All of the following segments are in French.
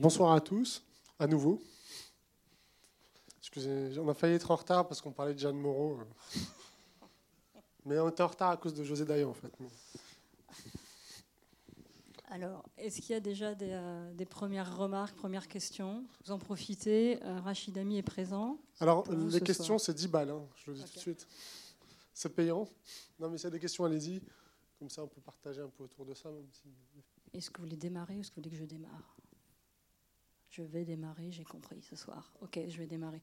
Bonsoir à tous, à nouveau. Excusez, on a failli être en retard parce qu'on parlait de Jeanne Moreau. Mais on était en retard à cause de José Dayan, en fait. Alors, est-ce qu'il y a déjà des, euh, des, premières remarques, premières questions? Vous en profitez. Euh, Rachid Ami est présent. Alors, les questions, c'est 10 balles, hein, je le dis tout de suite. C'est payant. Non, mais s'il y a des questions, allez-y. Comme ça, on peut partager un peu autour de ça. Est-ce que vous voulez démarrer ou est-ce que vous voulez que je démarre? Je vais démarrer, j'ai compris ce soir. Ok, je vais démarrer.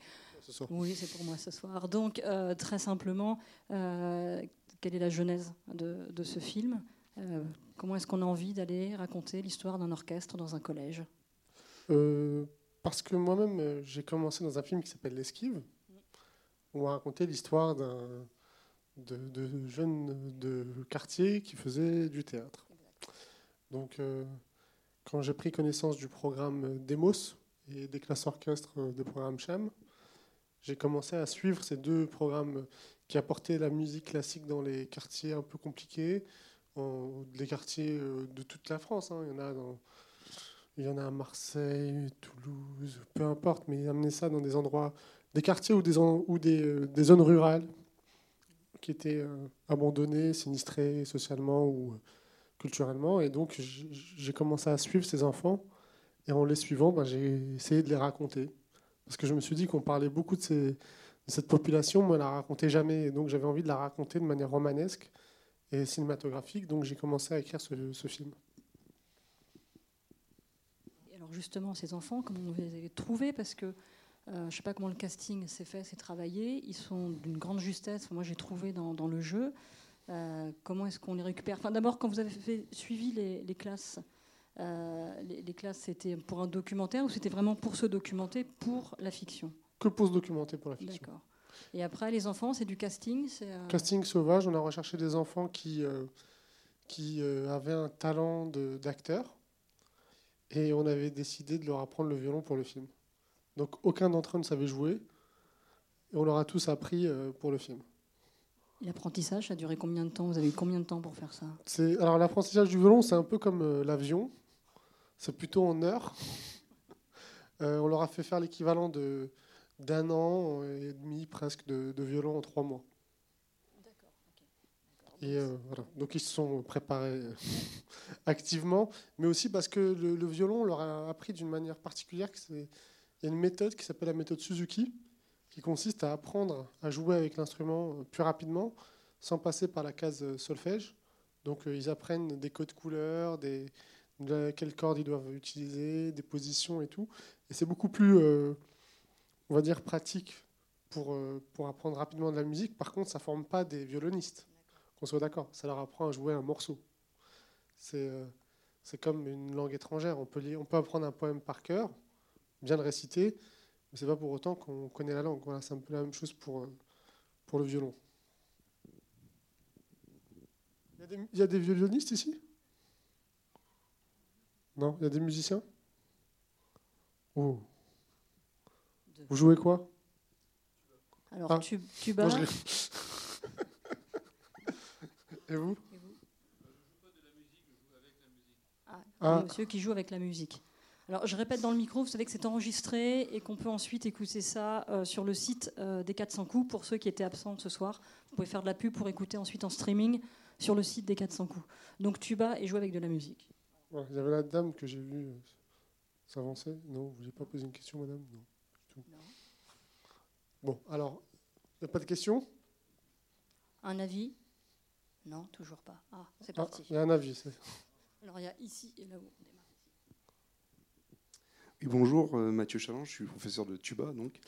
Oui, c'est pour moi ce soir. Donc, euh, très simplement, euh, quelle est la genèse de, de ce film? Euh, Comment est-ce qu'on a envie d'aller raconter l'histoire d'un orchestre dans un collège? Parce que moi-même, j'ai commencé dans un film qui s'appelle L'Esquive, où on racontait l'histoire d'un de, de, jeunes de quartier qui faisaient du théâtre. Donc, quand j'ai pris connaissance du programme Demos et des classes orchestres de programme CHAM, j'ai commencé à suivre ces deux programmes qui apportaient la musique classique dans les quartiers un peu compliqués, les quartiers euh, de toute la France. Hein. Il, y en a dans, il y en a à Marseille, Toulouse, peu importe, mais amener ça dans des endroits, des quartiers ou des, des, euh, zones rurales qui étaient euh, abandonnées, sinistrées socialement ou culturellement. Et donc, j'ai commencé à suivre ces enfants. Et en les suivant, ben, j'ai essayé de les raconter. Parce que je me suis dit qu'on parlait beaucoup de, cette population, moi, elle la racontait jamais. Et donc, j'avais envie de la raconter de manière romanesque et cinématographique. Donc, j'ai commencé à écrire ce, film. Alors, justement, ces enfants, comment vous les avez trouvés? Parce que euh, je ne sais pas comment le casting s'est fait, s'est travaillé. Ils sont d'une grande justesse. Moi, j'ai trouvé dans, le jeu. Euh, comment est-ce qu'on les récupère? Enfin, D'abord, quand vous avez fait, suivi les, classes, euh, les, classes, c'était pour un documentaire ou c'était vraiment pour se documenter pour la fiction? Que pour se documenter pour la fiction. D'accord. Et après, les enfants, c'est du casting euh, Casting sauvage, on a recherché des enfants qui, qui avaient un talent d'acteur et on avait décidé de leur apprendre le violon pour le film. Donc aucun d'entre eux ne savait jouer et on leur a tous appris pour le film. L'apprentissage, ça a duré combien de temps? Vous avez eu combien de temps pour faire ça? Alors l'apprentissage du violon, c'est un peu comme euh, l'avion. C'est plutôt en heures. Euh, on leur a fait faire l'équivalent de d'un an et demi presque de, violon en trois mois. D'accord. Et euh, voilà. Donc ils se sont préparés activement, mais aussi parce que le, le, violon leur a appris d'une manière particulière. Il y a une méthode qui s'appelle la méthode Suzuki, qui consiste à apprendre à jouer avec l'instrument euh, plus rapidement sans passer par la case euh, solfège. Donc euh, ils apprennent des codes couleurs, des, quelles cordes ils doivent utiliser, des positions et tout. Et c'est beaucoup plus, on va dire, pratique pour, pour apprendre rapidement de la musique. Par contre, ça ne forme pas des violonistes, qu'on soit d'accord. Ça leur apprend à jouer un morceau. C'est c'est comme une langue étrangère. On peut, on peut apprendre un poème par cœur, bien le réciter, mais ce n'est pas pour autant qu'on connaît la langue. Voilà, c'est un peu la même chose pour, euh, pour le violon. Il y, a des, violonistes ici? Non? Il y a des musiciens? Oh. Vous jouez quoi? Alors, ah. tu, tu bats. Et vous, Ah, ah. Monsieur qui joue avec la musique. Alors, je répète dans le micro, vous savez que c'est enregistré et qu'on peut ensuite écouter ça euh, sur le site euh, des 400 coups. Pour ceux qui étaient absents ce soir, vous pouvez faire de la pub pour écouter ensuite en streaming sur le site des 400 coups. Donc, tuba et jouer avec de la musique. il y avait la dame que j'ai vue euh, s'avancer. Non, vous n'avez pas posé une question, madame? Non. Bon, alors, il n'y a pas de questions? Un avis? Non, toujours pas. Ah, c'est ah, parti. Il y a un avis. Alors, il y a ici et là-haut bonjour, euh, Mathieu Chaland, je suis professeur de tuba donc.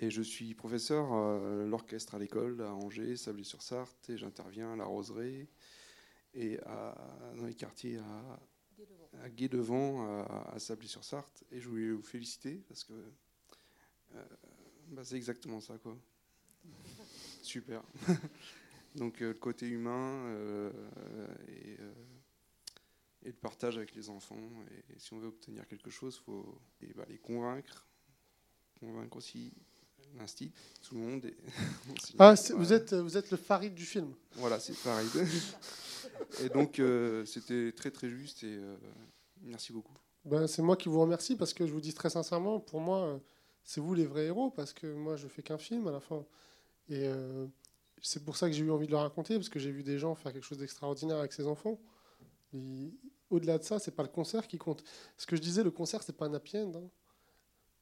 Et je suis professeur à l'orchestre à l'école à Angers, Sablé-sur-Sarthe, et j'interviens à la Roseraie et dans les quartiers à, à Guédevant, à, à Sablé-sur-Sarthe. Et je voulais vous féliciter parce que euh, bah, c'est exactement ça, quoi. Super. donc euh, le côté humain et et le partage avec les enfants. Et, si on veut obtenir quelque chose, il faut bah, les convaincre, convaincre aussi l'instit, tout le monde. ah, vous, êtes, vous êtes le Farid du film Voilà, c'est Farid. et donc, euh, c'était très très juste et euh, merci beaucoup. Ben, c'est moi qui vous remercie parce que je vous dis très sincèrement, pour moi, c'est vous les vrais héros parce que moi, je fais qu'un film à la fin. Et euh, c'est pour ça que j'ai eu envie de le raconter parce que j'ai vu des gens faire quelque chose d'extraordinaire avec ses enfants. Au-delà de ça, c'est pas le concert qui compte. Ce que je disais, le concert, c'est pas un happy. Hein.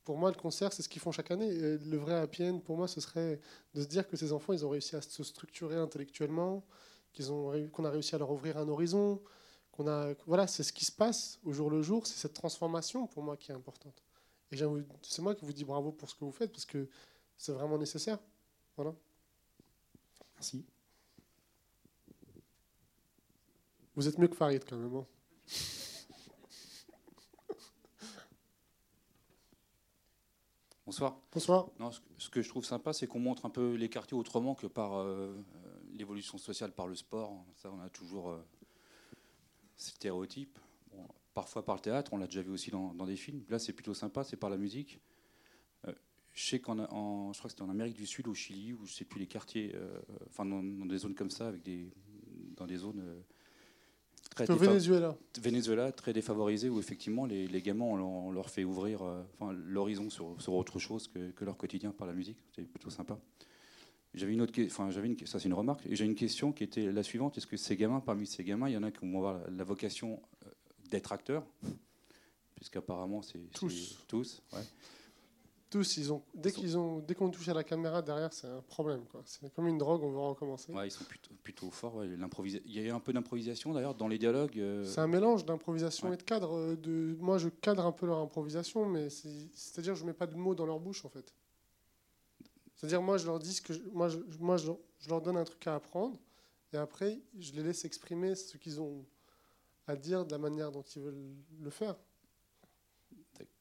Pour moi, le concert, c'est ce qu'ils font chaque année. le vrai happy pour moi, ce serait de se dire que ces enfants, ils ont réussi à se structurer intellectuellement, qu'on a réussi à leur ouvrir un horizon, a, voilà, c'est ce qui se passe au jour le jour. C'est cette transformation pour moi qui est importante. Et c'est moi qui vous dis bravo pour ce que vous faites parce que c'est vraiment nécessaire. Voilà. Merci. Vous êtes mieux que Farid quand même. Hein. Bonsoir. Bonsoir. Non, ce que je trouve sympa, c'est qu'on montre un peu les quartiers autrement que par euh, l'évolution sociale par le sport. Ça, on a toujours euh, ces stéréotypes parfois par le théâtre, on l'a déjà vu aussi dans, des films. Là, c'est plutôt sympa, c'est par la musique. Euh, je sais qu'en, je crois que c'était en Amérique du Sud, au Chili, où je sais plus les quartiers, enfin dans, des zones comme ça, avec des, dans des zones très au Venezuela. Venezuela, très défavorisées, où effectivement les, gamins, on, leur fait ouvrir l'horizon sur, autre chose que, que, leur quotidien par la musique. C'est plutôt sympa. J'avais une autre, enfin j'avais une, ça c'est une remarque. Et j'ai une question qui était la suivante est-ce que ces gamins, parmi ces gamins, il y en a qui vont avoir la vocation d'être acteur, puisqu'apparemment c'est tous. Tous, ouais. Tous, ils ont dès qu'ils ont dès qu'on touche à la caméra derrière, c'est un problème. C'est comme une drogue, on veut recommencer. Ouais, ils sont plutôt, plutôt forts. Ouais. Il y a un peu d'improvisation d'ailleurs dans les dialogues. Euh. C'est un mélange d'improvisation et de cadre. Euh, de, moi, je cadre un peu leur improvisation, mais c'est-à-dire je mets pas de mots dans leur bouche en fait. C'est-à-dire moi, je leur dis que moi, je, moi, je leur donne un truc à apprendre, et après, je les laisse exprimer ce qu'ils ont à dire de la manière dont ils veulent le faire.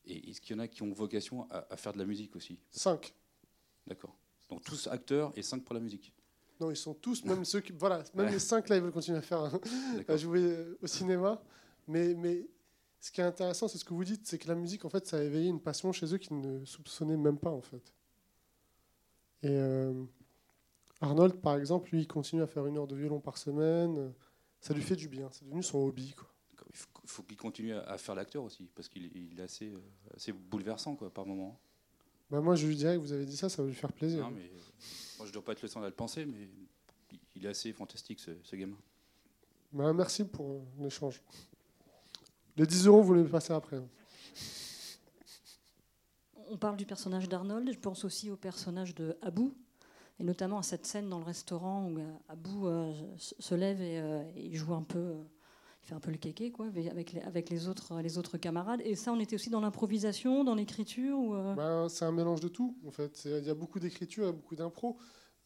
Et est-ce qu'il y en a qui ont vocation à, faire de la musique aussi Cinq. D'accord. Donc tous acteurs et cinq pour la musique Non, ils sont tous, même ceux qui. Voilà, même les cinq là, ils veulent continuer à faire, hein, à jouer euh, au cinéma. Mais, mais ce qui est intéressant, c'est ce que vous dites, c'est que la musique, en fait, ça a éveillé une passion chez eux qu'ils ne soupçonnaient même pas, en fait. Et euh, Arnold, par exemple, lui, il continue à faire une heure de violon par semaine ça lui fait du bien. C'est devenu son hobby. Quoi. Il faut, qu'il continue à faire l'acteur aussi, parce qu'il est assez, euh, assez bouleversant quoi, par moment. Bah moi, je lui dirais que vous avez dit ça, ça va lui faire plaisir. Non, mais, moi, je ne dois pas être le seul à le penser, mais il est assez fantastique, ce, gamin. Bah, merci pour euh, l'échange. Les 10 euros, vous les passer après. On parle du personnage d'Arnold, je pense aussi au personnage de Abou, et notamment à cette scène dans le restaurant où euh, Abou se lève et, joue un peu, fait un peu le kéké quoi, avec les, avec les autres, les autres camarades. Et ça, on était aussi dans l'improvisation, dans l'écriture ou ben, c'est un mélange de tout en fait. Il y a beaucoup d'écriture, beaucoup d'impro.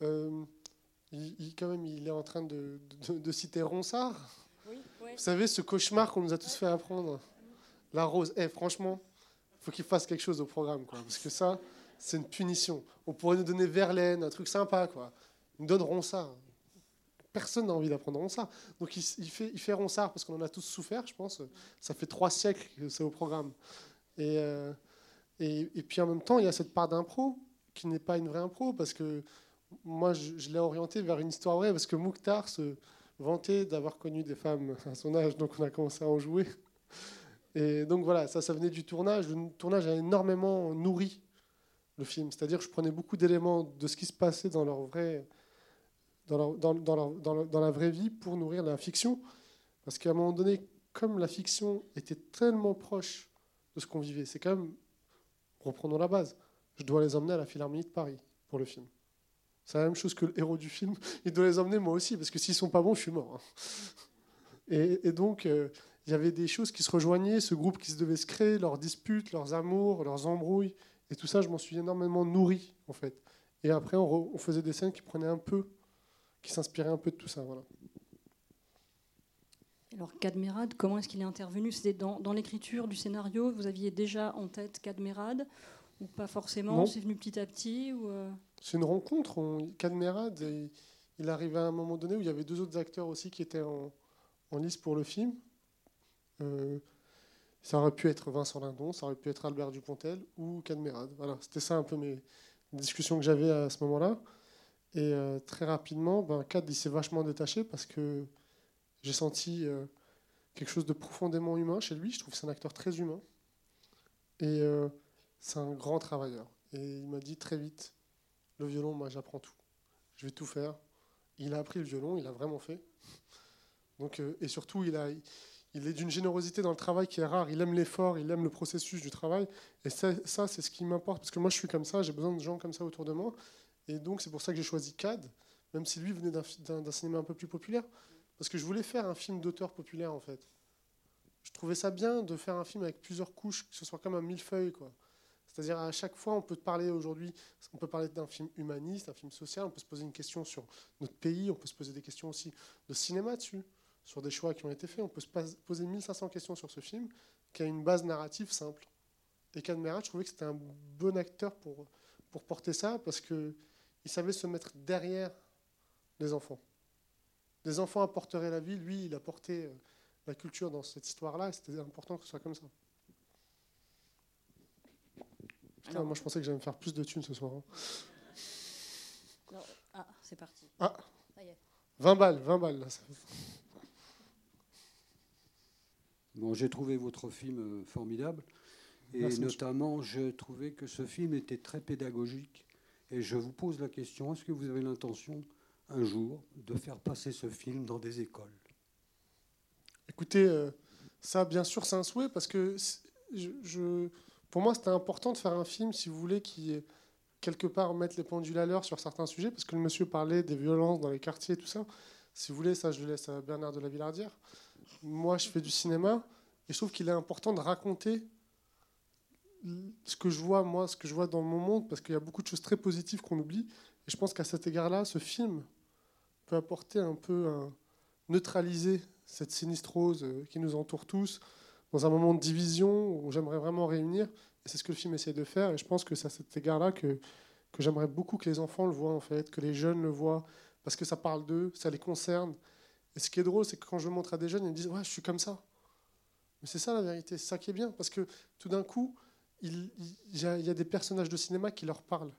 il, quand même, il est en train de, de, citer Ronsard. Vous savez, ce cauchemar qu'on nous a tous fait apprendre. La rose. Eh, franchement, faut qu'il fasse quelque chose au programme, quoi, parce que ça, c'est une punition. On pourrait nous donner Verlaine, un truc sympa, quoi. Ils nous donneront ça. Personne n'a envie d'apprendre ça. Donc il, fait, Ronsard parce qu'on en a tous souffert, je pense. Ça fait trois siècles que c'est au programme. Et, euh, et, puis en même temps, il y a cette part d'impro qui n'est pas une vraie impro parce que moi, je, l'ai orienté vers une histoire vraie parce que Mouktar se vantait d'avoir connu des femmes à son âge, donc on a commencé à en jouer. Et donc voilà, ça, ça venait du tournage. Le tournage a énormément nourri le film. C'est-à-dire que je prenais beaucoup d'éléments de ce qui se passait dans leur vrai, dans, la vraie vie pour nourrir la fiction. Parce qu'à un moment donné, comme la fiction était tellement proche de ce qu'on vivait, c'est quand même, reprenons la base, je dois les emmener à la Philharmonie de Paris pour le film. C'est la même chose que le héros du film. Il doit les emmener moi aussi, parce que s'ils sont pas bons, je suis mort. Hein. Et, donc, euh, il y avait des choses qui se rejoignaient, ce groupe qui se devait se créer, leurs disputes, leurs amours, leurs embrouilles. Et tout ça, je m'en suis énormément nourri, en fait. Et après, on, faisait des scènes qui prenaient un peu, qui s'inspiraient un peu de tout ça. Voilà. Alors, Cadmerade, comment est-ce qu'il est intervenu? C'était dans, dans l'écriture du scénario? Vous aviez déjà en tête Cadmerade? Ou pas forcément? C'est venu petit à petit ou euh? C'est une rencontre. On, Cadmerade, il arrivait à un moment donné où il y avait deux autres acteurs aussi qui étaient en, en lice pour le film. Euh, ça aurait pu être Vincent Lindon, ça aurait pu être Albert Dupontel ou Cadmerade. Voilà, c'était ça un peu mes discussions que j'avais à ce moment-là. Et euh, très rapidement, ben, Cad il s'est vachement détaché parce que j'ai senti euh, quelque chose de profondément humain chez lui. Je trouve que c'est un acteur très humain. Et c'est un grand travailleur. Et il m'a dit très vite, le violon, moi j'apprends tout. Je vais tout faire. Il a appris le violon, il a vraiment fait. Donc, et surtout, il, a, il est d'une générosité dans le travail qui est rare. Il aime l'effort, il aime le processus du travail. Et ça c'est ce qui m'importe. Parce que moi, je suis comme ça, j'ai besoin de gens comme ça autour de moi. Et donc, c'est pour ça que j'ai choisi CAD, même si lui venait d'un cinéma un peu plus populaire. Parce que je voulais faire un film d'auteur populaire, en fait. Je trouvais ça bien de faire un film avec plusieurs couches, que ce soit comme un millefeuille, quoi. C'est-à-dire à chaque fois, on peut parler aujourd'hui, on peut parler d'un film humaniste, un film social, on peut se poser une question sur notre pays, on peut se poser des questions aussi de cinéma dessus, sur des choix qui ont été faits. On peut se poser 1500 questions sur ce film qui a une base narrative simple. Et Cadmerat, je trouvais que c'était un bon acteur pour, pour porter ça parce qu'il savait se mettre derrière les enfants. Les enfants apporteraient la vie, lui, il apportait euh, la culture dans cette histoire-là, et c'était important que ce soit comme ça. Putain, moi je pensais que j'allais me faire plus de thunes ce soir. Hein. Ah, c'est parti. Ah, 20 balles, 20 balles là. Bon, j'ai trouvé votre film euh, formidable. Et notamment, je trouvais que ce film était très pédagogique. Et je vous pose la question, est-ce que vous avez l'intention, un jour, de faire passer ce film dans des écoles? Écoutez, euh, ça, bien sûr, c'est un souhait, parce que pour moi, c'était important de faire un film, si vous voulez, qui, quelque part, mette les pendules à l'heure sur certains sujets, parce que le monsieur parlait des violences dans les quartiers et tout ça. Si vous voulez, ça, je le laisse à Bernard de la Villardière. Moi, je fais du cinéma, et je trouve qu'il est important de raconter ce que je vois, moi, ce que je vois dans mon monde, parce qu'il y a beaucoup de choses très positives qu'on oublie. Et je pense qu'à cet égard-là, ce film peut apporter un peu, un, neutraliser cette sinistrose euh, qui nous entoure tous, dans un moment de division où j'aimerais vraiment réunir. Et c'est ce que le film essaie de faire. Et je pense que c'est à cet égard-là que, que j'aimerais beaucoup que les enfants le voient, en fait, que les jeunes le voient, parce que ça parle d'eux, ça les concerne. Et ce qui est drôle, c'est que quand je montre à des jeunes, ils me disent Ouais, je suis comme ça. Mais c'est ça la vérité, c'est ça qui est bien, parce que tout d'un coup, il, y a des personnages de cinéma qui leur parlent,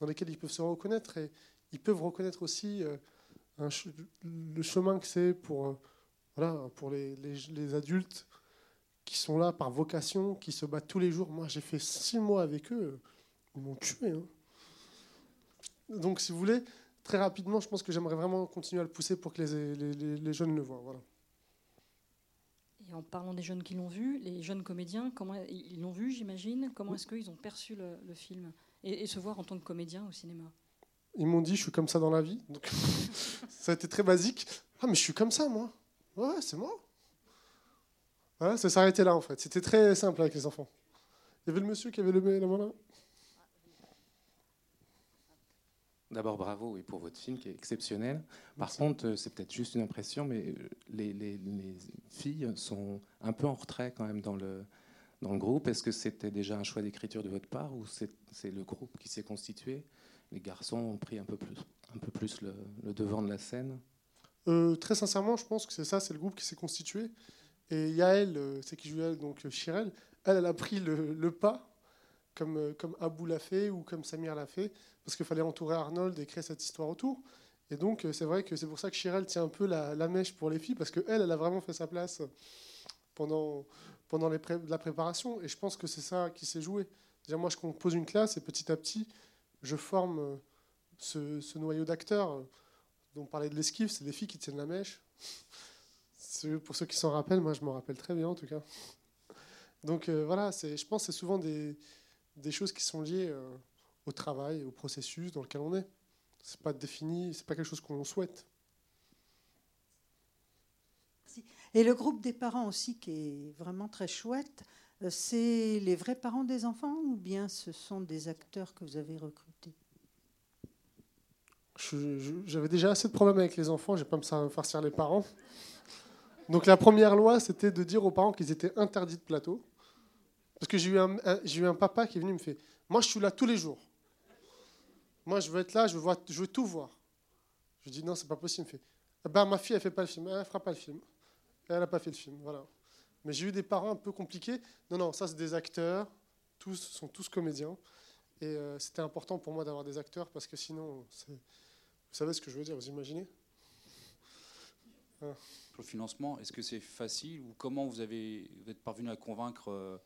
dans lesquels ils peuvent se reconnaître, et ils peuvent reconnaître aussi euh, le chemin que c'est pour, euh, voilà, pour les, les, adultes qui sont là par vocation, qui se battent tous les jours. Moi, j'ai fait six mois avec eux, ils m'ont tué. Hein. Donc, si vous voulez, très rapidement, je pense que j'aimerais vraiment continuer à le pousser pour que les, les jeunes le voient. Voilà. Et en parlant des jeunes qui l'ont vu, les jeunes comédiens, comment ils l'ont vu, j'imagine? Comment est-ce qu'ils ont perçu le, film? Et, se voir en tant que comédien au cinéma? Ils m'ont dit, je suis comme ça dans la vie. Donc, ça a été très basique. Ah, mais je suis comme ça, moi. Ouais, c'est moi. Voilà, ça s'arrêtait là, en fait. C'était très simple avec les enfants. Il y avait le monsieur qui avait le la main là. D'abord, bravo et pour votre film qui est exceptionnel. Par contre, euh, c'est peut-être juste une impression, mais euh, les, filles sont un peu en retrait quand même dans le, dans le groupe. Est-ce que c'était déjà un choix d'écriture de votre part ou c'est le groupe qui s'est constitué? Les garçons ont pris un peu plus, un peu plus le, devant de la scène? Euh, Très sincèrement, je pense que c'est ça, c'est le groupe qui s'est constitué. Et Yael, c'est qui joue elle, donc Chirel, elle, elle a pris le, le pas, comme, comme Abou l'a fait ou comme Samir l'a fait parce qu'il fallait entourer Arnold et créer cette histoire autour. Et donc, euh, c'est vrai que c'est pour ça que Chirel tient un peu la, mèche pour les filles, parce qu'elle, elle a vraiment fait sa place pendant, pendant les la préparation. Et je pense que c'est ça qui s'est joué. Dire, moi, je compose une classe et petit à petit, je forme euh, ce, noyau d'acteurs. dont on parlait de l'esquive, c'est des filles qui tiennent la mèche. Pour ceux qui s'en rappellent, moi, je m'en rappelle très bien, en tout cas. Donc, euh, voilà, je pense que c'est souvent des, des, choses qui sont liées au travail, au processus dans lequel on est. C'est pas défini, c'est pas quelque chose qu'on souhaite. Et le groupe des parents aussi, qui est vraiment très chouette, euh, c'est les vrais parents des enfants ou bien ce sont des acteurs que vous avez recrutés? J'avais déjà assez de problèmes avec les enfants, je vais pas me farcir les parents. Donc la première loi, c'était de dire aux parents qu'ils étaient interdits de plateau. Parce que j'ai eu, un papa qui est venu me fait, moi je suis là tous les jours. Moi, je veux être là, je veux, tout voir. Je dis non, c'est pas possible. Il me fait, eh ben, ma fille, elle fait pas le film, elle fera pas le film. Elle n'a pas fait le film, voilà. Mais j'ai eu des parents un peu compliqués. Non, non, ça c'est des acteurs, tous sont tous comédiens. Et euh, c'était important pour moi d'avoir des acteurs parce que sinon, vous savez ce que je veux dire, vous imaginez? Le financement, est-ce que c'est facile ou comment vous, avez, êtes parvenu à convaincre euh,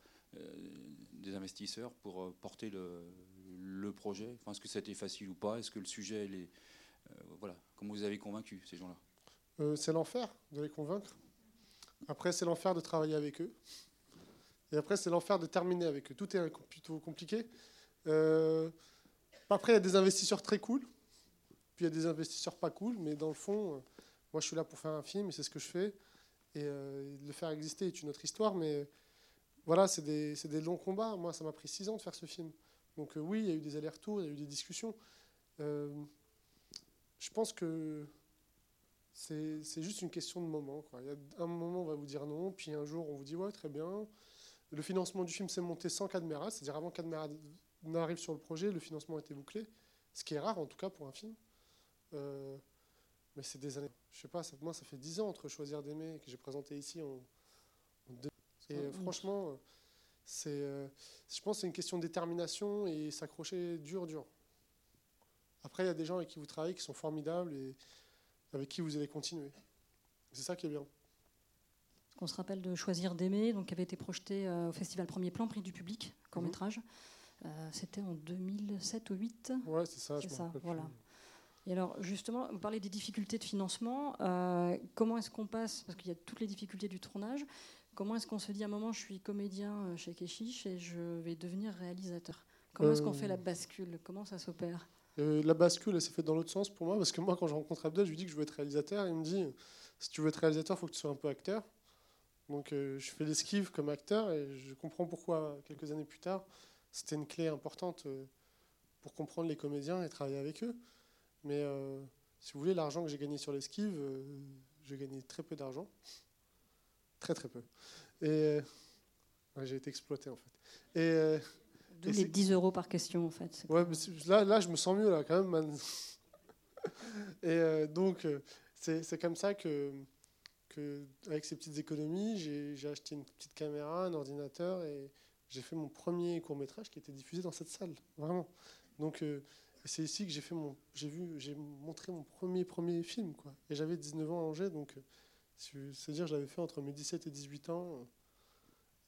des investisseurs pour porter le, projet Est-ce que été facile ou pas? Est-ce que le sujet, est, voilà, comment vous avez convaincu ces gens-là? C'est l'enfer de les convaincre. Après, c'est l'enfer de travailler avec eux. Et après, c'est l'enfer de terminer avec eux. Tout est plutôt compliqué. Euh, après, il y a des investisseurs très cool. Puis il y a des investisseurs pas cool. Mais dans le fond, euh, moi, je suis là pour faire un film et c'est ce que je fais. Et euh, le faire exister est une autre histoire. Mais voilà, c'est des, longs combats. Moi, ça m'a pris six ans de faire ce film. Donc oui, il y a eu des allers-retours, il y a eu des discussions. je pense que c'est juste une question de moment. Il y a un moment, on va vous dire non, puis un jour, on vous dit ouais, très bien. Le financement du film s'est monté sans Cadmera, c'est-à-dire avant Cadmera n'arrive sur le projet, le financement était bouclé, ce qui est rare en tout cas pour un film. Euh, mais c'est des années. Je sais pas, moi ça fait dix ans entre Choisir d'aimer que j'ai présenté ici en, Et franchement, c'est, euh, je pense que c'est une question de détermination et s'accrocher dur, dur. Après, il y a des gens avec qui vous travaillez qui sont formidables et avec qui vous allez continuer. C'est ça qui est bien. On se rappelle de Choisir d'aimer, donc qui avait été projeté euh, au Festival Premier Plan, prix du public, court métrage. Mhm. Euh, c'était en 2007 ou 2008 Ouais, c'est ça. C'est ça, voilà. Et alors, justement, vous parlez des difficultés de financement. Euh, comment est-ce qu'on passe, parce qu'il y a toutes les difficultés du tournage, comment est-ce qu'on se dit à un moment, je suis comédien chez Keshish et je vais devenir réalisateur? Comment est-ce qu'on fait la bascule? Comment ça s'opère? La bascule, elle s'est faite dans l'autre sens pour moi, parce que moi, quand je rencontre Abdel, je lui dis que je veux être réalisateur. Il me dit, si tu veux être réalisateur, il faut que tu sois un peu acteur. Donc euh, je fais l'esquive comme acteur et je comprends pourquoi quelques années plus tard, c'était une clé importante euh, pour comprendre les comédiens et travailler avec eux. Mais euh, si vous voulez, l'argent que j'ai gagné sur l'esquive, j'ai gagné très peu d'argent. Très très peu. Et j'ai été exploité en fait. Et, les 10 euros par question en fait. Ouais, là, là je me sens mieux là quand même. et donc c'est comme ça que que avec ces petites économies, j'ai acheté une petite caméra, un ordinateur et j'ai fait mon premier court métrage qui était diffusé dans cette salle, vraiment. Donc euh, c'est ici que j'ai fait mon, j'ai vu, j'ai montré mon premier premier film quoi. Et j'avais 19 ans à Angers, donc euh, c'est dire je l'avais fait entre mes 17 et 18 ans.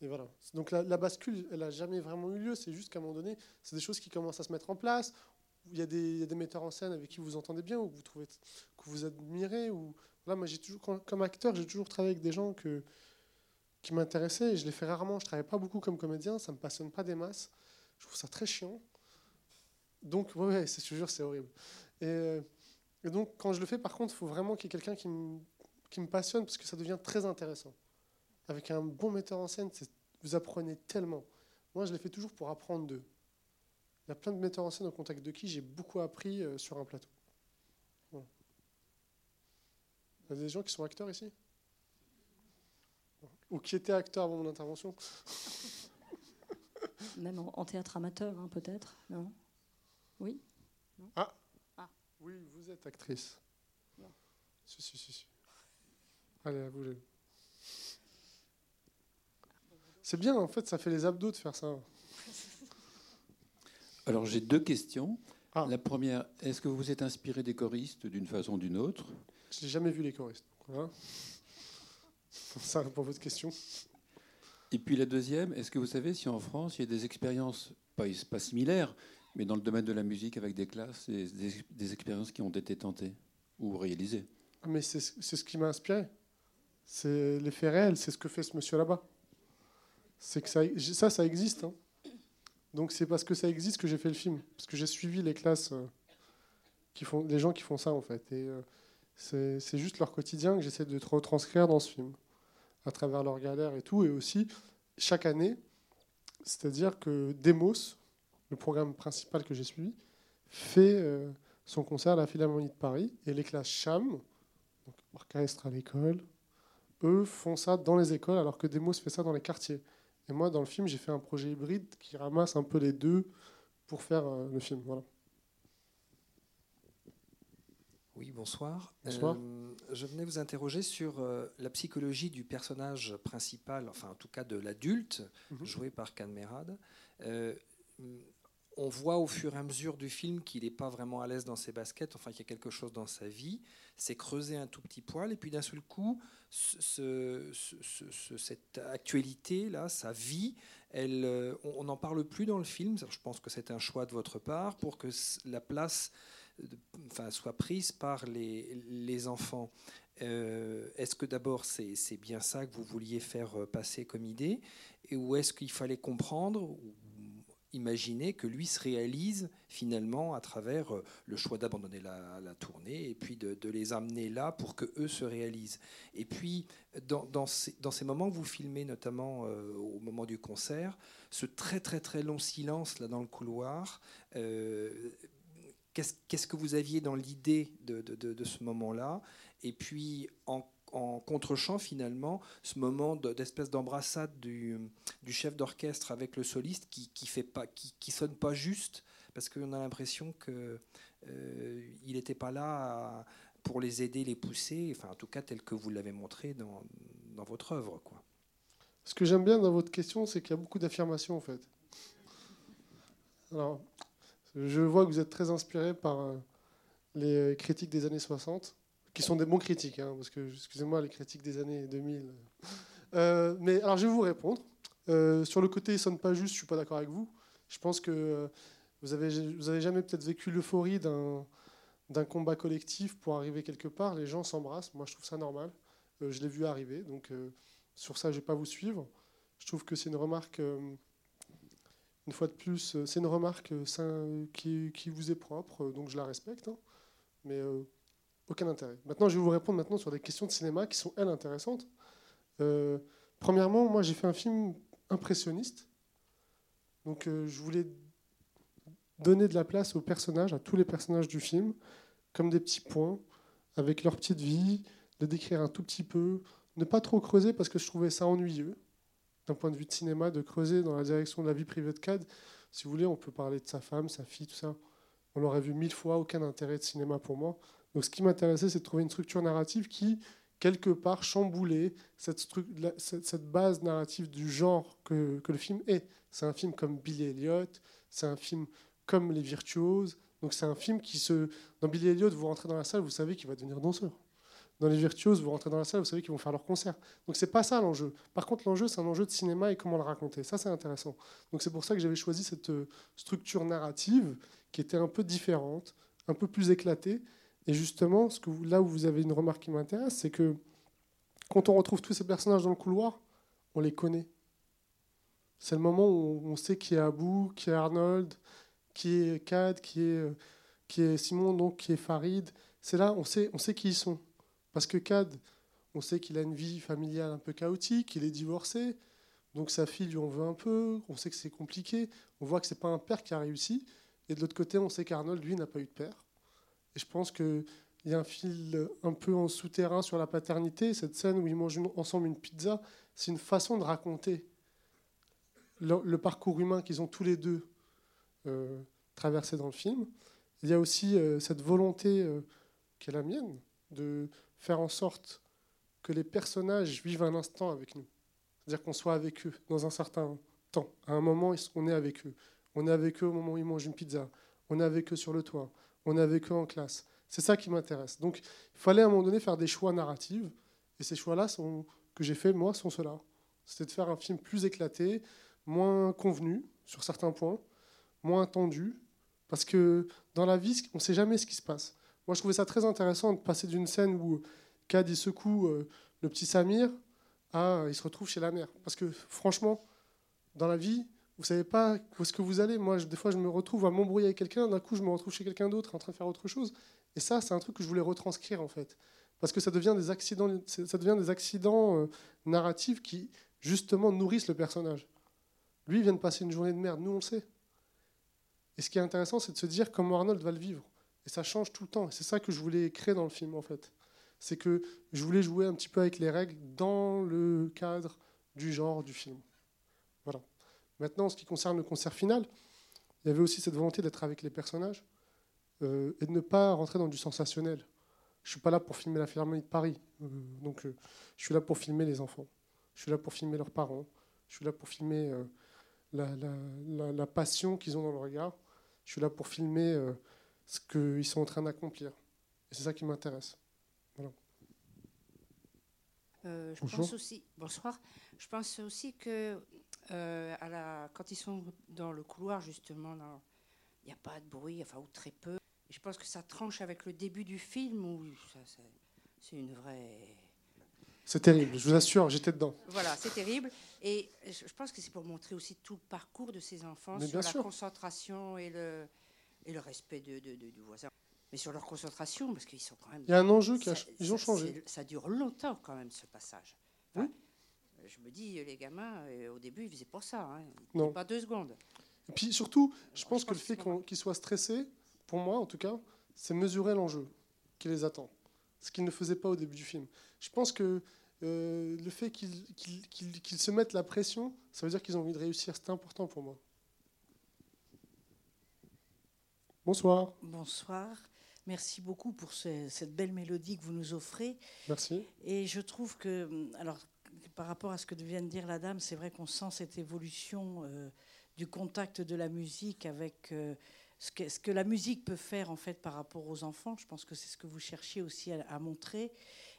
Et voilà. Donc la, bascule, elle n'a jamais vraiment eu lieu. C'est juste qu'à un moment donné, c'est des choses qui commencent à se mettre en place. Il y, a des, il y a des metteurs en scène avec qui vous entendez bien, ou que vous trouvez que vous admirez, ou Là, moi, toujours, comme acteur, j'ai toujours travaillé avec des gens que, qui m'intéressaient. Et je les fais rarement. Je travaille pas beaucoup comme comédien. Ça me passionne pas des masses. Je trouve ça très chiant. Donc, ouais, c'est toujours, c'est horrible. Et, donc, quand je le fais, par contre, il faut vraiment qu'il y ait quelqu'un qui me, qui me passionne parce que ça devient très intéressant. Avec un bon metteur en scène, vous apprenez tellement. Moi, je l'ai fait toujours pour apprendre d'eux. Il y a plein de metteurs en scène au contact de qui j'ai beaucoup appris euh, sur un plateau. Il y a des gens qui sont acteurs ici? Ou qui étaient acteurs avant mon intervention? Même en, théâtre amateur, hein, peut-être Non? Oui? Ah. ah. Oui, vous êtes actrice. Non. Si, si, si. si. Allez, à vous. C'est bien, en fait, ça fait les abdos de faire ça. Alors, j'ai deux questions. Ah. La première, est-ce que vous vous êtes inspiré des choristes d'une façon ou d'une autre? Je n'ai jamais vu les choristes. Voilà. Ça répond à votre question. Et puis la deuxième, est-ce que vous savez si en France, il y a des expériences, pas, pas similaires, mais dans le domaine de la musique avec des classes, des, des, expériences qui ont été tentées ou réalisées? Mais c'est ce qui m'a inspiré. C'est l'effet réel, c'est ce que fait ce monsieur là-bas. C'est que ça, ça, ça existe. Hein. Donc c'est parce que ça existe que j'ai fait le film. Parce que j'ai suivi les classes, euh, qui font, les gens qui font ça en fait. Et euh, c'est juste leur quotidien que j'essaie de retranscrire dans ce film, à travers leurs galères et tout. Et aussi, chaque année, c'est-à-dire que Demos, le programme principal que j'ai suivi, fait euh, son concert à la Philharmonie de Paris. Et les classes CHAM, donc orchestre à l'école, eux font ça dans les écoles, alors que Demos fait ça dans les quartiers. Et moi, dans le film, j'ai fait un projet hybride qui ramasse un peu les deux pour faire euh, le film. Voilà. Oui, bonsoir. Bonsoir. Euh, je venais vous interroger sur euh, la psychologie du personnage principal, enfin en tout cas de l'adulte, mhm. joué par Canmerade. Euh, on voit au fur et à mesure du film qu'il n'est pas vraiment à l'aise dans ses baskets, enfin qu'il y a quelque chose dans sa vie. C'est creusé un tout petit poil, et puis d'un seul coup, ce, cette actualité-là, sa vie, elle, on n'en parle plus dans le film. Je pense que c'est un choix de votre part pour que la place enfin, soit prise par les, les enfants. est-ce que d'abord c'est bien ça que vous vouliez faire passer comme idée et, Ou est-ce qu'il fallait comprendre imaginer que lui se réalise finalement à travers euh, le choix d'abandonner la, tournée et puis de, les amener là pour que eux se réalisent. Et puis dans, ces, moments que vous filmez, notamment euh, au moment du concert, ce très très très long silence là dans le couloir. Euh, qu'est-ce que vous aviez dans l'idée de, de, de, ce moment-là? Et puis en en contre-champ finalement ce moment d'espèce d'embrassade du, chef d'orchestre avec le soliste qui, qui fait pas qui, qui, sonne pas juste parce qu'on a l'impression que euh, il n'était pas là pour les aider les pousser enfin en tout cas tel que vous l'avez montré dans, dans, votre œuvre quoi. Ce que j'aime bien dans votre question c'est qu'il y a beaucoup d'affirmations en fait. Alors je vois que vous êtes très inspiré par euh, les critiques des années 60 qui sont des bons critiques, hein, parce que, excusez-moi, les critiques des années 2000. Euh, mais alors, je vais vous répondre. Euh, sur le côté, sonne pas juste, je suis pas d'accord avec vous. Je pense que euh, vous avez, vous avez jamais peut-être vécu l'euphorie d'un, d'un combat collectif pour arriver quelque part. Les gens s'embrassent. Moi, je trouve ça normal. je l'ai vu arriver. Donc, sur ça, je vais pas vous suivre. Je trouve que c'est une remarque, une fois de plus, c'est une remarque qui, qui, vous est propre, donc je la respecte. Hein. Mais aucun intérêt. Maintenant, je vais vous répondre maintenant sur des questions de cinéma qui sont, elles, intéressantes. Euh, premièrement, moi, j'ai fait un film impressionniste. Donc, euh, je voulais donner de la place aux personnages, à tous les personnages du film, comme des petits points, avec leur petite vie, les décrire un tout petit peu, ne pas trop creuser parce que je trouvais ça ennuyeux, d'un point de vue de cinéma, de creuser dans la direction de la vie privée de Cad. Si vous voulez, on peut parler de sa femme, sa fille, tout ça. On l'aurait vu mille fois, aucun intérêt de cinéma pour moi. Donc ce qui m'intéressait, c'est de trouver une structure narrative qui, quelque part, chamboulait cette, base narrative du genre que, que le film est. C'est un film comme Billy Elliot, c'est un film comme Les Virtuoses. Donc c'est un film qui se... Dans Billy Elliot, vous rentrez dans la salle, vous savez qu'il va devenir danseur. Dans Les Virtuoses, vous rentrez dans la salle, vous savez qu'ils vont faire leur concert. Donc c'est pas ça l'enjeu. Par contre, l'enjeu, c'est un enjeu de cinéma et comment le raconter. Ça, c'est intéressant. Donc c'est pour ça que j'avais choisi cette euh, structure narrative qui était un peu différente, un peu plus éclatée, et justement, ce là où vous avez une remarque qui m'intéresse, c'est que quand on retrouve tous ces personnages dans le couloir, on les connaît. C'est le moment où on sait qui est Abou, qui est Arnold, qui est qui est, qui est Simon, donc qui est Farid. C'est là, on sait, on sait qui ils sont. Parce que Kad, on sait qu'il a une vie familiale un peu chaotique, il est divorcé, donc sa fille lui en veut un peu, on sait que c'est compliqué, on voit que c'est pas un père qui a réussi, et de l'autre côté, on sait qu'Arnold, lui, n'a pas eu de père. Et je pense qu'il y a un fil un peu en souterrain sur la paternité. Cette scène où ils mangent ensemble une pizza, c'est une façon de raconter le, parcours humain qu'ils ont tous les deux euh, traversé dans le film. Il y a aussi euh, cette volonté euh, qui est la mienne de faire en sorte que les personnages vivent un instant avec nous. C'est-à-dire qu'on soit avec eux dans un certain temps. À un moment, on est avec eux. On est avec eux au moment où ils mangent une pizza. On est avec eux sur le toit on a vécu en classe. C'est ça qui m'intéresse. Donc, il fallait à un moment donné faire des choix narratifs. Et ces choix-là que j'ai fait, moi, sont ceux-là. C'était de faire un film plus éclaté, moins convenu sur certains points, moins tendu. Parce que dans la vie, on ne sait jamais ce qui se passe. Moi, je trouvais ça très intéressant de passer d'une scène où Kad secoue euh, le petit Samir à il se retrouve chez la mère. Parce que franchement, dans la vie, vous savez pas où est-ce que vous allez. Moi, des fois, je me retrouve à m'embrouiller avec quelqu'un, d'un coup, je me retrouve chez quelqu'un d'autre en train de faire autre chose. Et ça, c'est un truc que je voulais retranscrire, en fait. Parce que ça devient des accidents, ça devient des accidents euh, narratifs qui, justement, nourrissent le personnage. Lui, il vient de passer une journée de merde, nous, on le sait. Et ce qui est intéressant, c'est de se dire comment Arnold va le vivre. Et ça change tout le temps. Et c'est ça que je voulais créer dans le film, en fait. C'est que je voulais jouer un petit peu avec les règles dans le cadre du genre du film. Maintenant, en ce qui concerne le concert final, il y avait aussi cette volonté d'être avec les personnages euh, et de ne pas rentrer dans du sensationnel. Je ne suis pas là pour filmer la Philharmonie de Paris, euh, donc euh, je suis là pour filmer les enfants. Je suis là pour filmer leurs parents. Je suis là pour filmer la, passion qu'ils ont dans le regard. Je suis là pour filmer ce qu'ils sont en train d'accomplir. Et c'est ça qui m'intéresse. je pense aussi, bonsoir. Je pense aussi que euh, à la, quand ils sont dans le couloir, justement, il n'y a pas de bruit, enfin, ou très peu. Je pense que ça tranche avec le début du film, où c'est une vraie... C'est terrible, je vous assure, j'étais dedans. Voilà, c'est terrible. Et je pense que c'est pour montrer aussi tout le parcours de ces enfants sur la concentration et le, et le respect de, du voisin. Mais sur leur concentration, parce qu'ils sont quand même. Il y a un enjeu qui a, ils ont changé. Ça dure longtemps quand même ce passage. Je me dis, les gamins, euh, au début, ils faisaient pas ça. Hein. Non. Pas deux secondes. Et puis surtout, je pense que le fait qu'ils soient stressés, pour moi en tout cas, c'est mesurer l'enjeu qui les attend. Ce qu'ils ne faisaient pas au début du film. Je pense que euh, le fait qu'ils se mettent la pression, ça veut dire qu'ils ont envie de réussir. C'est important pour moi. Bonsoir. Bonsoir. Merci beaucoup pour cette belle mélodie que vous nous offrez. Merci. Et je trouve que, alors, par rapport à ce que vient de dire la dame, c'est vrai qu'on sent cette évolution euh, du contact de la musique avec euh, ce, que, la musique peut faire en fait par rapport aux enfants. Je pense que c'est ce que vous cherchiez aussi à, montrer.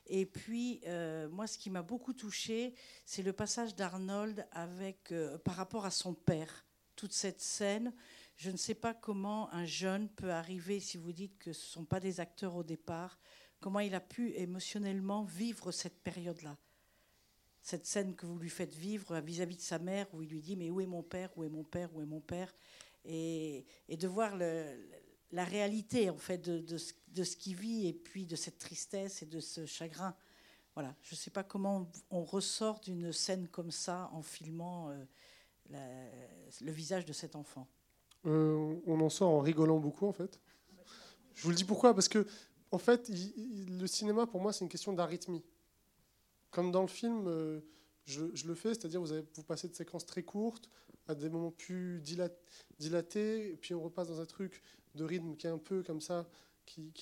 Et puis, euh, moi, ce qui m'a beaucoup touché, c'est le passage d'Arnold avec par rapport à son père. Toute cette scène je ne sais pas comment un jeune peut arriver, si vous dites que ce ne sont pas des acteurs au départ, comment il a pu émotionnellement vivre cette période-là. Cette scène que vous lui faites vivre vis-à-vis de sa mère, où il lui dit Mais où est mon père Où est mon père Où est mon père? Et, de voir la réalité en fait de, ce, qu'il vit et puis de cette tristesse et de ce chagrin. Voilà, je ne sais pas comment on ressort d'une scène comme ça en filmant euh, le visage de cet enfant. Euh, on en sort en rigolant beaucoup, en fait. Je vous le dis pourquoi? Parce que, en fait, le cinéma, pour moi, c'est une question d'arythmie. Comme dans le film, euh, je, le fais, c'est-à-dire vous, vous passez de séquences très courtes à des moments plus dilatés, et puis on repasse dans un truc de rythme qui est un peu comme ça, qui,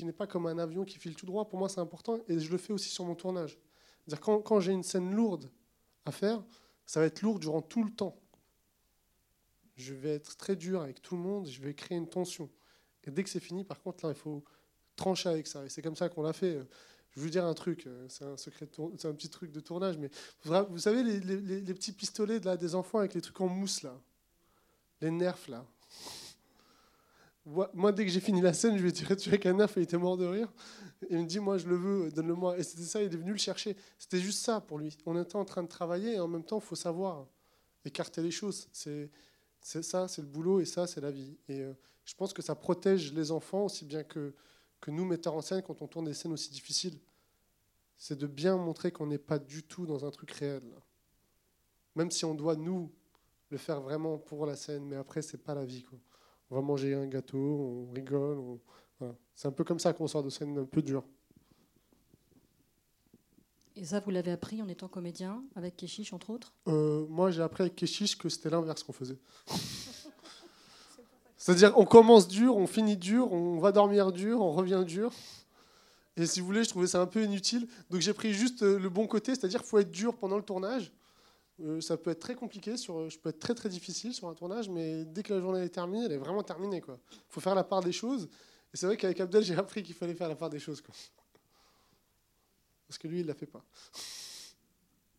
n'est pas comme un avion qui file tout droit. Pour moi, c'est important, et je le fais aussi sur mon tournage. C'est-à-dire quand, quand j'ai une scène lourde à faire, ça va être lourd durant tout le temps je vais être très dur avec tout le monde, je vais créer une tension. Et dès que c'est fini, par contre, là, il faut trancher avec ça. Et c'est comme ça qu'on l'a fait. Je vais vous dire un truc, euh, c'est un petit truc de tournage, mais vous savez les, petits pistolets là, des enfants avec les trucs en mousse là, les nerfs là. Moi, dès que j'ai fini la scène, je lui ai tiré dessus avec un nerf il était mort de rire. il me dit, moi, je le veux, donne-le-moi. Et c'était ça, il est venu le chercher. C'était juste ça pour lui. On était en train de travailler et en même temps, il faut savoir écarter les choses. C'est c'est ça, c'est le boulot et ça, c'est la vie. Et euh, je pense que ça protège les enfants aussi bien que, que nous, metteurs en scène, quand on tourne des scènes aussi difficiles. C'est de bien montrer qu'on n'est pas du tout dans un truc réel. Même si on doit, nous, le faire vraiment pour la scène, mais après, c'est pas la vie. Quoi. On va manger un gâteau, on rigole. C'est un peu comme ça qu'on sort de scène un peu dur. Et ça, vous l'avez appris en étant comédien, avec Keshish, entre autres? Euh, Moi, j'ai appris avec Keshish que c'était l'inverse qu'on faisait. C'est-à-dire, on commence dur, on finit dur, on va dormir dur, on revient dur. Et si vous voulez, je trouvais ça un peu inutile. Donc j'ai pris juste euh, le bon côté, c'est-à-dire qu'il faut être dur pendant le tournage. Euh, ça peut être très compliqué, sur, je peux être très très difficile sur un tournage, mais dès que la journée est terminée, elle est vraiment terminée. Il faut faire la part des choses. Et c'est vrai qu'avec Abdel, j'ai appris qu'il fallait faire la part des choses. Quoi. Parce que lui, il ne la fait pas.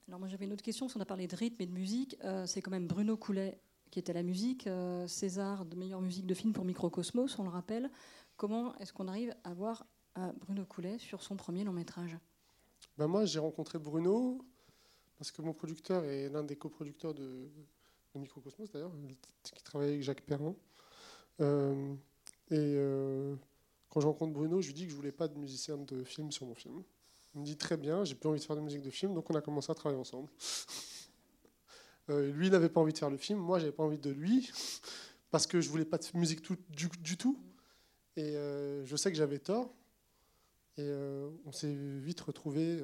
Alors moi j'avais une autre question, on a parlé de rythme et de musique. Euh, c'est quand même Bruno Coulet qui était la musique, euh, César de meilleure musique de film pour Microcosmos, on le rappelle. Comment est-ce qu'on arrive à voir euh, Bruno Coulet sur son premier long métrage? Ben Moi j'ai rencontré Bruno parce que mon producteur est l'un des coproducteurs de, Microcosmos d'ailleurs, qui travaille avec Jacques Perrin. et quand je rencontre Bruno, je lui dis que je voulais pas de musicien de film sur mon film. Il me dit très bien, j'ai plus envie de faire de musique de film, donc on a commencé à travailler ensemble. Euh, lui n'avait pas envie de faire le film, moi j'avais pas envie de lui, parce que je voulais pas de musique tout, du, tout. Et euh, je sais que j'avais tort. Et euh, on s'est vite retrouvés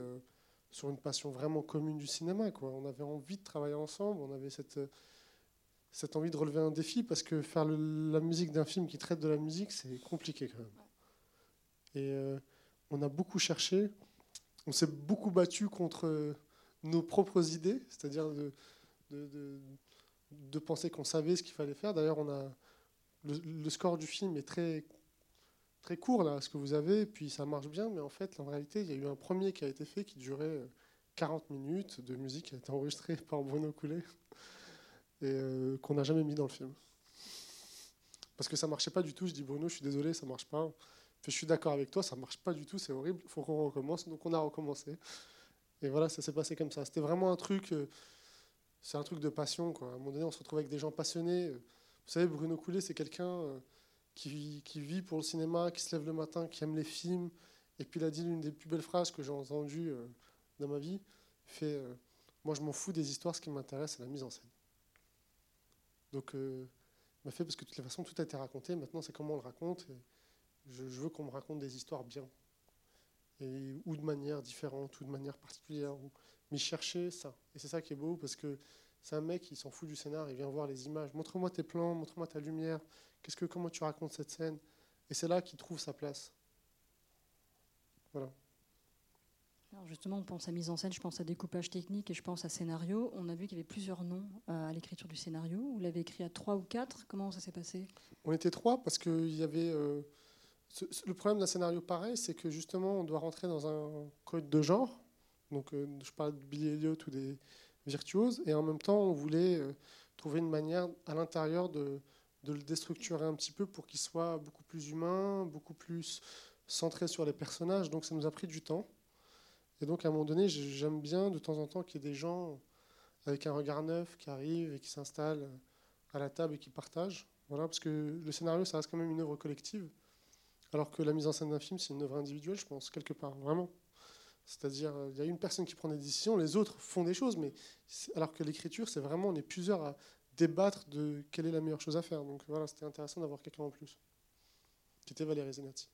sur une passion vraiment commune du cinéma. On avait envie de travailler ensemble, on avait cette, envie de relever un défi, parce que faire la musique d'un film qui traite de la musique, c'est compliqué quand même. Et on a beaucoup cherché on s'est beaucoup battu contre nos propres idées, c'est-à-dire de, de, penser qu'on savait ce qu'il fallait faire. D'ailleurs, on a le, score du film est très très court là, ce que vous avez, puis ça marche bien, mais en fait, en réalité, il y a eu un premier qui a été fait qui durait 40 minutes de musique qui a été enregistrée par Bruno Coulet et euh, qu'on n'a jamais mis dans le film. Parce que ça marchait pas du tout. Je dis Bruno, je suis désolé, ça marche pas. Je suis d'accord avec toi, ça marche pas du tout, c'est horrible, faut qu'on recommence. Donc on a recommencé. Et voilà, ça s'est passé comme ça. C'était vraiment un truc, euh, c'est un truc de passion. Quoi. À un moment donné, on se retrouve avec des gens passionnés. Vous savez, Bruno Coulet, c'est quelqu'un euh, qui, qui, vit pour le cinéma, qui se lève le matin, qui aime les films. Et puis il a dit l'une des plus belles phrases que j'ai entendues euh, dans ma vie. Il fait Moi, je m'en fous des histoires, ce qui m'intéresse, c'est la mise en scène. Donc, il m'a fait parce que de toute façon, tout a été raconté. Maintenant, c'est comment on le raconte. Je, veux qu'on me raconte des histoires bien. Et, ou de manière différente, ou de manière particulière. Mais chercher ça. Et c'est ça qui est beau, parce que c'est un mec qui s'en fout du scénar, il vient voir les images. Montre-moi tes plans, montre-moi ta lumière. Qu'est-ce que, comment tu racontes cette scène? Et c'est là qu'il trouve sa place. Voilà justement, on pense à mise en scène, je pense à découpage technique et je pense à scénario. On a vu qu'il y avait plusieurs noms euh, à l'écriture du scénario. Vous l'avez écrit à trois ou quatre. Comment ça s'est passé? On était trois parce qu'il y avait. Euh, le problème d'un scénario pareil, c'est que justement, on doit rentrer dans un code de genre. Donc, euh, je parle de Billy Elliot ou des virtuoses. Et en même temps, on voulait trouver une manière à l'intérieur de, de le déstructurer un petit peu pour qu'il soit beaucoup plus humain, beaucoup plus centré sur les personnages. Donc, ça nous a pris du temps. Et donc, à un moment donné, j'aime bien de temps en temps qu'il y ait des gens avec un regard neuf qui arrivent et qui s'installent à la table et qui partagent. Voilà, parce que le scénario, ça reste quand même une œuvre collective, alors que la mise en scène d'un film, c'est une œuvre individuelle, je pense, quelque part, vraiment. C'est-à-dire, il y a une personne qui prend des décisions, les autres font des choses, mais alors que l'écriture, c'est vraiment, on est plusieurs à débattre de quelle est la meilleure chose à faire. Donc voilà, c'était intéressant d'avoir quelqu'un en plus, qui était Valérie Zenati.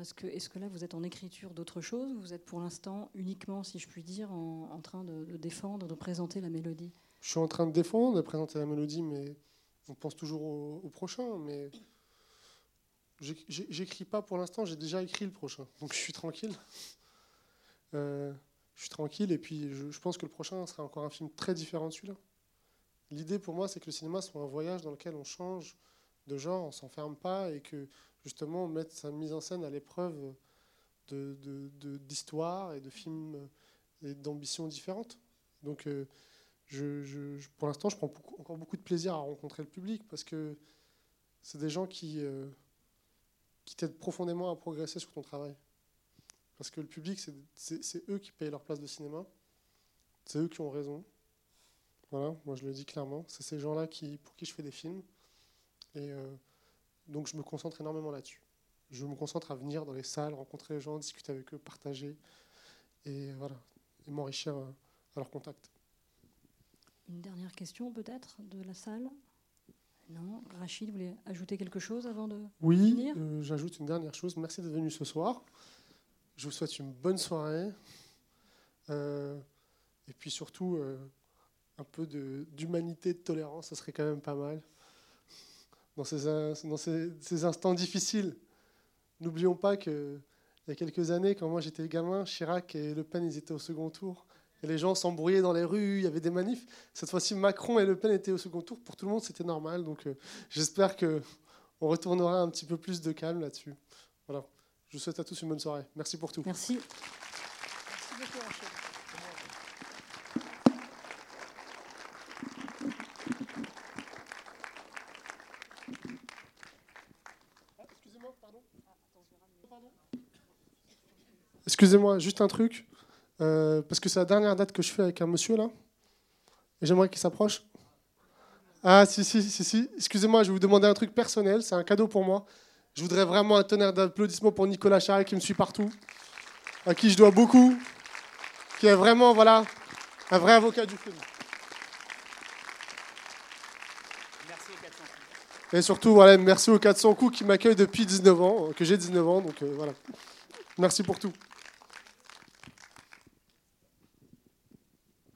Est-ce que, est que, là, vous êtes en écriture d'autre chose ou vous êtes pour l'instant uniquement, si je puis dire, en, train de, défendre, de présenter la mélodie? Je suis en train de défendre, de présenter la mélodie, mais on pense toujours au, prochain. Mais j'écris pas pour l'instant, j'ai déjà écrit le prochain. Donc je suis tranquille. Euh, je suis tranquille et puis je, pense que le prochain sera encore un film très différent de celui-là. L'idée pour moi, c'est que le cinéma soit un voyage dans lequel on change de genre, on s'enferme pas et que justement mettre sa mise en scène à l'épreuve d'histoire de, et de films et d'ambitions différentes. Donc, euh, pour l'instant, je prends encore beaucoup de plaisir à rencontrer le public parce que c'est des gens qui, euh, qui t'aident profondément à progresser sur ton travail. Parce que le public, c'est eux qui payent leur place de cinéma. C'est eux qui ont raison. Voilà, moi je le dis clairement. C'est ces gens-là qui, pour qui je fais des films. Et euh, donc je me concentre énormément là-dessus. Je me concentre à venir dans les salles, rencontrer les gens, discuter avec eux, partager et voilà, et m'enrichir euh, à leur contact. Une dernière question peut-être de la salle? Non Rachid, vous voulez ajouter quelque chose avant de Oui, euh, j'ajoute une dernière chose. Merci d'être venu ce soir. Je vous souhaite une bonne soirée. Euh, et puis surtout, un peu d'humanité, de, de tolérance, ça serait quand même pas mal dans ces, instants difficiles. N'oublions pas qu'il y a quelques années, quand moi j'étais gamin, Chirac et Le Pen ils étaient au second tour. Et les gens s'embrouillaient dans les rues, il y avait des manifs. Cette fois-ci, Macron et Le Pen étaient au second tour. Pour tout le monde, c'était normal. Donc euh, j'espère qu'on retournera un petit peu plus de calme là-dessus. Voilà. Je vous souhaite à tous une bonne soirée. Merci pour tout. Merci. Excusez-moi, juste un truc. Euh, parce que c'est la dernière date que je fais avec un monsieur là. Et j'aimerais qu'il s'approche. Ah, si, si, si, si. Excusez-moi, je vais vous demander un truc personnel. C'est un cadeau pour moi. Je voudrais vraiment un tonnerre d'applaudissements pour Nicolas Charret qui me suit partout, à qui je dois beaucoup, qui est vraiment, voilà, un vrai avocat du film. Merci aux 400 coups. Et surtout, voilà, merci aux 400 coups qui m'accueillent depuis 19 ans, que j'ai 19 ans. Donc euh, voilà. Merci pour tout.